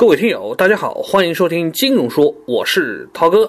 各位听友，大家好，欢迎收听金融说，我是涛哥。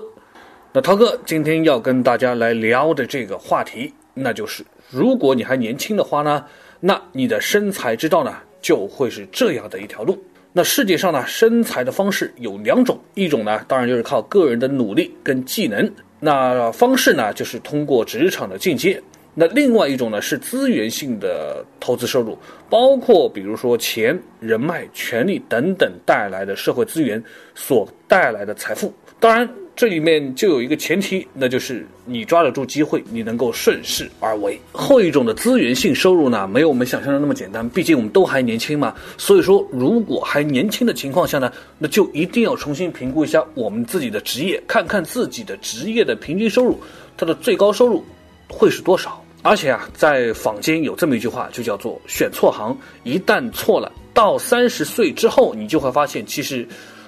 那涛哥今天要跟大家来聊的这个话题，那就是如果你还年轻的话呢，那你的生财之道呢，就会是这样的一条路。那世界上呢，生财的方式有两种，一种呢，当然就是靠个人的努力跟技能，那方式呢，就是通过职场的进阶。那另外一种呢是资源性的投资收入，包括比如说钱、人脉、权力等等带来的社会资源所带来的财富。当然，这里面就有一个前提，那就是你抓得住机会，你能够顺势而为。后一种的资源性收入呢，没有我们想象的那么简单，毕竟我们都还年轻嘛。所以说，如果还年轻的情况下呢，那就一定要重新评估一下我们自己的职业，看看自己的职业的平均收入，它的最高收入。会是多少？而且啊，在坊间有这么一句话，就叫做“选错行”。一旦错了，到三十岁之后，你就会发现，其实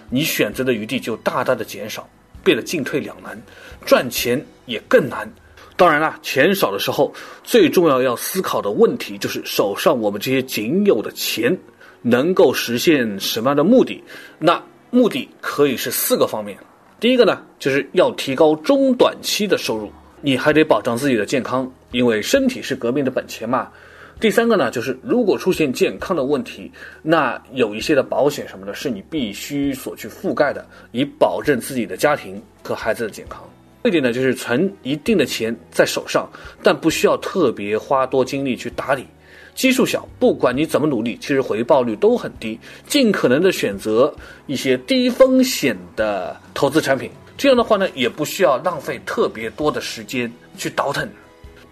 你选择的余地就大大的减少，变得进退两难，赚钱也更难。当然了，钱少的时候，最重要要思考的问题就是手上我们这些仅有的钱能够实现什么样的目的？那目的可以是四个方面。第一个呢，就是要提高中短期的收入。你还得保障自己的健康，因为身体是革命的本钱嘛。第三个呢，就是如果出现健康的问题，那有一些的保险什么的，是你必须所去覆盖的，以保证自己的家庭和孩子的健康。这一点呢，就是存一定的钱在手上，但不需要特别花多精力去打理，基数小，不管你怎么努力，其实回报率都很低。尽可能的选择一些低风险的投资产品。这样的话呢，也不需要浪费特别多的时间去倒腾。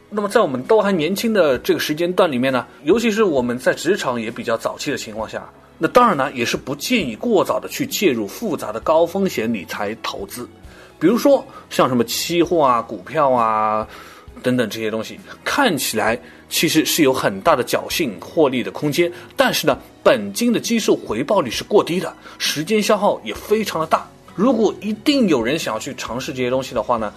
那么在我们都还年轻的这个时间段里面呢，尤其是我们在职场也比较早期的情况下，那当然呢，也是不建议过早的去介入复杂的高风险理财投资。比如说像什么期货啊、股票啊等等这些东西，看起来其实是有很大的侥幸获利的空间，但是呢，本金的基数回报率是过低的，时间消耗也非常的大。如果一定有人想要去尝试这些东西的话呢，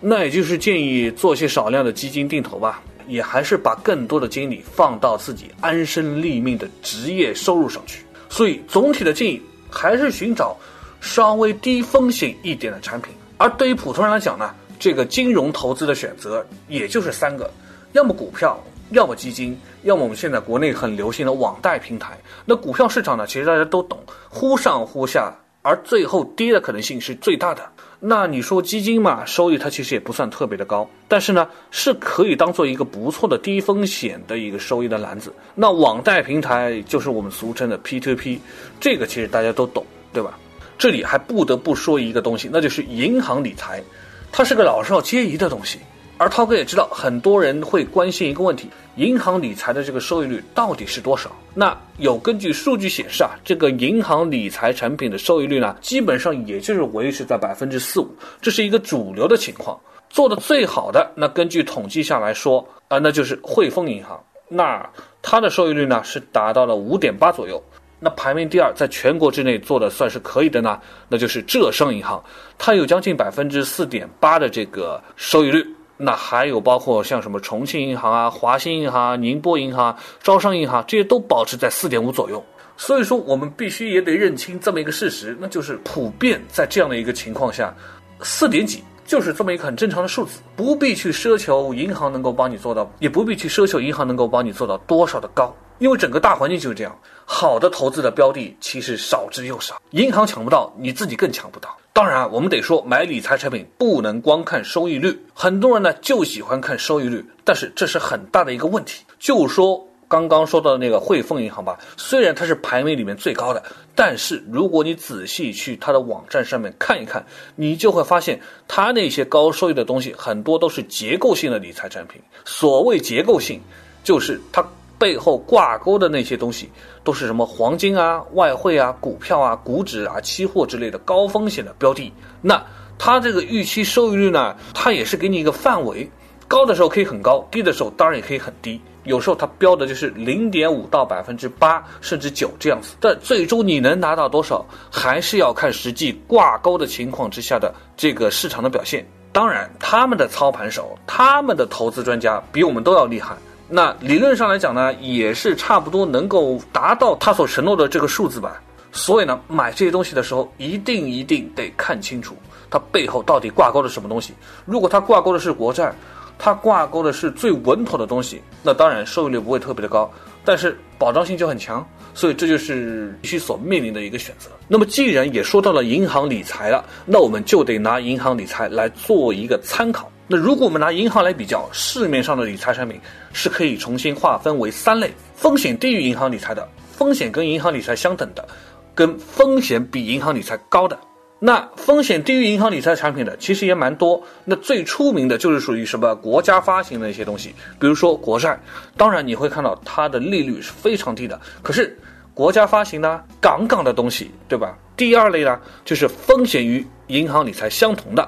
那也就是建议做些少量的基金定投吧，也还是把更多的精力放到自己安身立命的职业收入上去。所以总体的建议还是寻找稍微低风险一点的产品。而对于普通人来讲呢，这个金融投资的选择也就是三个：要么股票，要么基金，要么我们现在国内很流行的网贷平台。那股票市场呢，其实大家都懂，忽上忽下。而最后跌的可能性是最大的。那你说基金嘛，收益它其实也不算特别的高，但是呢，是可以当做一个不错的低风险的一个收益的篮子。那网贷平台就是我们俗称的 P to P，这个其实大家都懂，对吧？这里还不得不说一个东西，那就是银行理财，它是个老少皆宜的东西。而涛哥也知道，很多人会关心一个问题：银行理财的这个收益率到底是多少？那有根据数据显示啊，这个银行理财产品的收益率呢，基本上也就是维持在百分之四五，这是一个主流的情况。做的最好的，那根据统计下来说啊，那就是汇丰银行，那它的收益率呢是达到了五点八左右。那排名第二，在全国之内做的算是可以的呢，那就是浙商银行，它有将近百分之四点八的这个收益率。那还有包括像什么重庆银行啊、华兴银行、宁波银行、招商银行这些都保持在四点五左右。所以说，我们必须也得认清这么一个事实，那就是普遍在这样的一个情况下，四点几就是这么一个很正常的数字，不必去奢求银行能够帮你做到，也不必去奢求银行能够帮你做到多少的高，因为整个大环境就是这样。好的投资的标的其实少之又少，银行抢不到，你自己更抢不到。当然，我们得说，买理财产品不能光看收益率。很多人呢就喜欢看收益率，但是这是很大的一个问题。就说刚刚说到的那个汇丰银行吧，虽然它是排名里面最高的，但是如果你仔细去它的网站上面看一看，你就会发现它那些高收益的东西很多都是结构性的理财产品。所谓结构性，就是它。背后挂钩的那些东西，都是什么黄金啊、外汇啊、股票啊、股指啊、期货之类的高风险的标的。那它这个预期收益率呢，它也是给你一个范围，高的时候可以很高，低的时候当然也可以很低。有时候它标的就是零点五到百分之八，甚至九这样子。但最终你能拿到多少，还是要看实际挂钩的情况之下的这个市场的表现。当然，他们的操盘手、他们的投资专家比我们都要厉害。那理论上来讲呢，也是差不多能够达到他所承诺的这个数字吧。所以呢，买这些东西的时候，一定一定得看清楚它背后到底挂钩的什么东西。如果它挂钩的是国债，它挂钩的是最稳妥的东西，那当然收益率不会特别的高，但是保障性就很强。所以这就是必须所面临的一个选择。那么既然也说到了银行理财了，那我们就得拿银行理财来做一个参考。那如果我们拿银行来比较，市面上的理财产品是可以重新划分为三类：风险低于银行理财的，风险跟银行理财相等的，跟风险比银行理财高的。那风险低于银行理财产品的其实也蛮多。那最出名的就是属于什么国家发行的一些东西，比如说国债。当然你会看到它的利率是非常低的，可是国家发行呢，杠杠的东西，对吧？第二类呢，就是风险与银行理财相同的。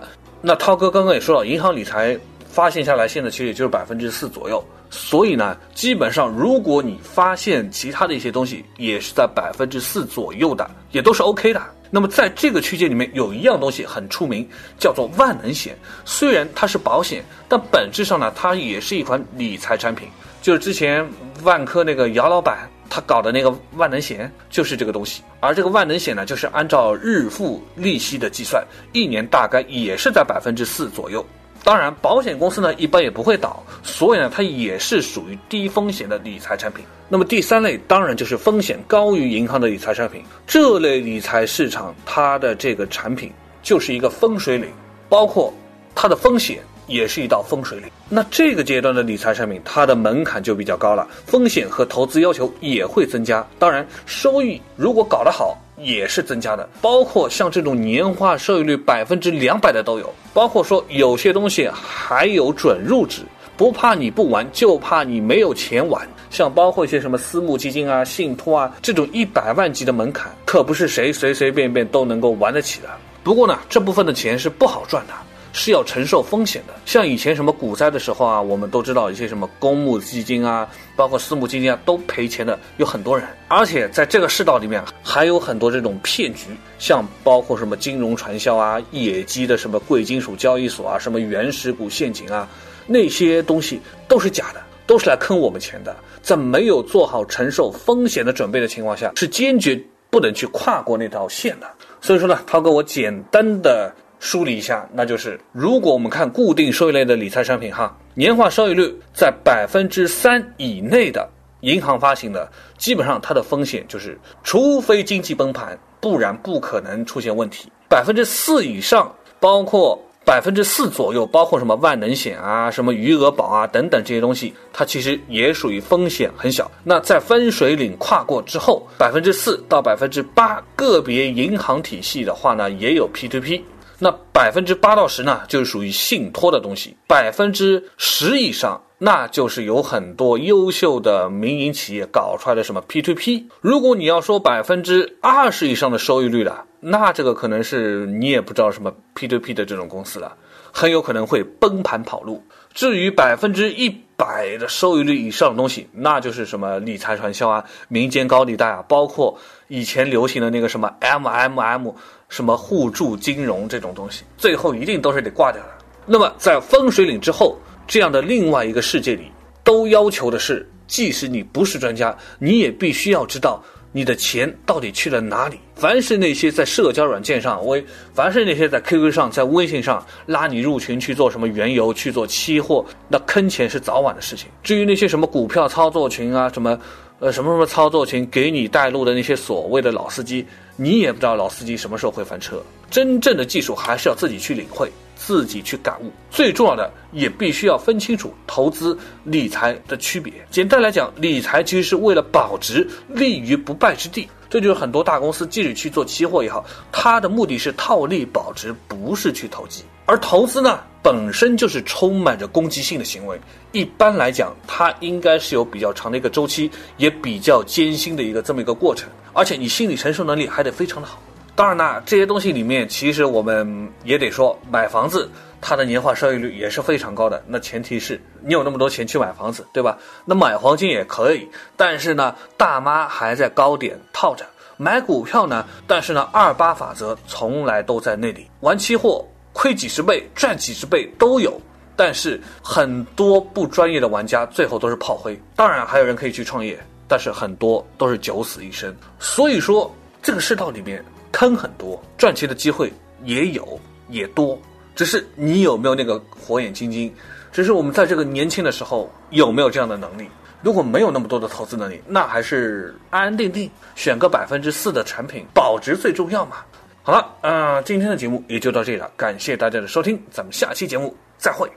那涛哥刚刚也说了，银行理财发现下来，现在其实也就是百分之四左右。所以呢，基本上如果你发现其他的一些东西也是在百分之四左右的，也都是 OK 的。那么在这个区间里面，有一样东西很出名，叫做万能险。虽然它是保险，但本质上呢，它也是一款理财产品。就是之前万科那个姚老板他搞的那个万能险，就是这个东西。而这个万能险呢，就是按照日付利息的计算，一年大概也是在百分之四左右。当然，保险公司呢一般也不会倒，所以呢，它也是属于低风险的理财产品。那么第三类当然就是风险高于银行的理财产品，这类理财市场它的这个产品就是一个分水岭，包括它的风险。也是一道风水岭。那这个阶段的理财产品，它的门槛就比较高了，风险和投资要求也会增加。当然，收益如果搞得好，也是增加的。包括像这种年化收益率百分之两百的都有，包括说有些东西还有准入值，不怕你不玩，就怕你没有钱玩。像包括一些什么私募基金啊、信托啊这种一百万级的门槛，可不是谁随随便便都能够玩得起的。不过呢，这部分的钱是不好赚的。是要承受风险的，像以前什么股灾的时候啊，我们都知道一些什么公募基金啊，包括私募基金啊，都赔钱的有很多人。而且在这个世道里面，还有很多这种骗局，像包括什么金融传销啊、野鸡的什么贵金属交易所啊、什么原始股陷阱啊，那些东西都是假的，都是来坑我们钱的。在没有做好承受风险的准备的情况下，是坚决不能去跨过那条线的。所以说呢，涛哥，我简单的。梳理一下，那就是如果我们看固定收益类的理财产品，哈，年化收益率在百分之三以内的银行发行的，基本上它的风险就是，除非经济崩盘，不然不可能出现问题。百分之四以上，包括百分之四左右，包括什么万能险啊、什么余额宝啊等等这些东西，它其实也属于风险很小。那在分水岭跨过之后，百分之四到百分之八，个别银行体系的话呢，也有 P to P。那百分之八到十呢，就是属于信托的东西；百分之十以上，那就是有很多优秀的民营企业搞出来的什么 P to P。如果你要说百分之二十以上的收益率了，那这个可能是你也不知道什么 P to P 的这种公司了，很有可能会崩盘跑路。至于百分之一百的收益率以上的东西，那就是什么理财传销啊、民间高利贷啊，包括以前流行的那个什么 MMM。什么互助金融这种东西，最后一定都是得挂掉的。那么在分水岭之后，这样的另外一个世界里，都要求的是，即使你不是专家，你也必须要知道你的钱到底去了哪里。凡是那些在社交软件上，微，凡是那些在 QQ 上、在微信上拉你入群去做什么原油、去做期货，那坑钱是早晚的事情。至于那些什么股票操作群啊，什么。呃，什么什么操作群给你带路的那些所谓的老司机，你也不知道老司机什么时候会翻车。真正的技术还是要自己去领会，自己去感悟。最重要的，也必须要分清楚投资理财的区别。简单来讲，理财其实是为了保值，立于不败之地。这就是很多大公司即使去做期货也好，它的目的是套利保值，不是去投机。而投资呢？本身就是充满着攻击性的行为，一般来讲，它应该是有比较长的一个周期，也比较艰辛的一个这么一个过程，而且你心理承受能力还得非常的好。当然呢，这些东西里面，其实我们也得说，买房子它的年化收益率也是非常高的。那前提是你有那么多钱去买房子，对吧？那买黄金也可以，但是呢，大妈还在高点套着。买股票呢，但是呢，二八法则从来都在那里。玩期货。亏几十倍、赚几十倍都有，但是很多不专业的玩家最后都是炮灰。当然，还有人可以去创业，但是很多都是九死一生。所以说，这个世道里面坑很多，赚钱的机会也有也多，只是你有没有那个火眼金睛？只是我们在这个年轻的时候有没有这样的能力？如果没有那么多的投资能力，那还是安安定定选个百分之四的产品，保值最重要嘛。好了，啊、今天的节目也就到这里了，感谢大家的收听，咱们下期节目再会。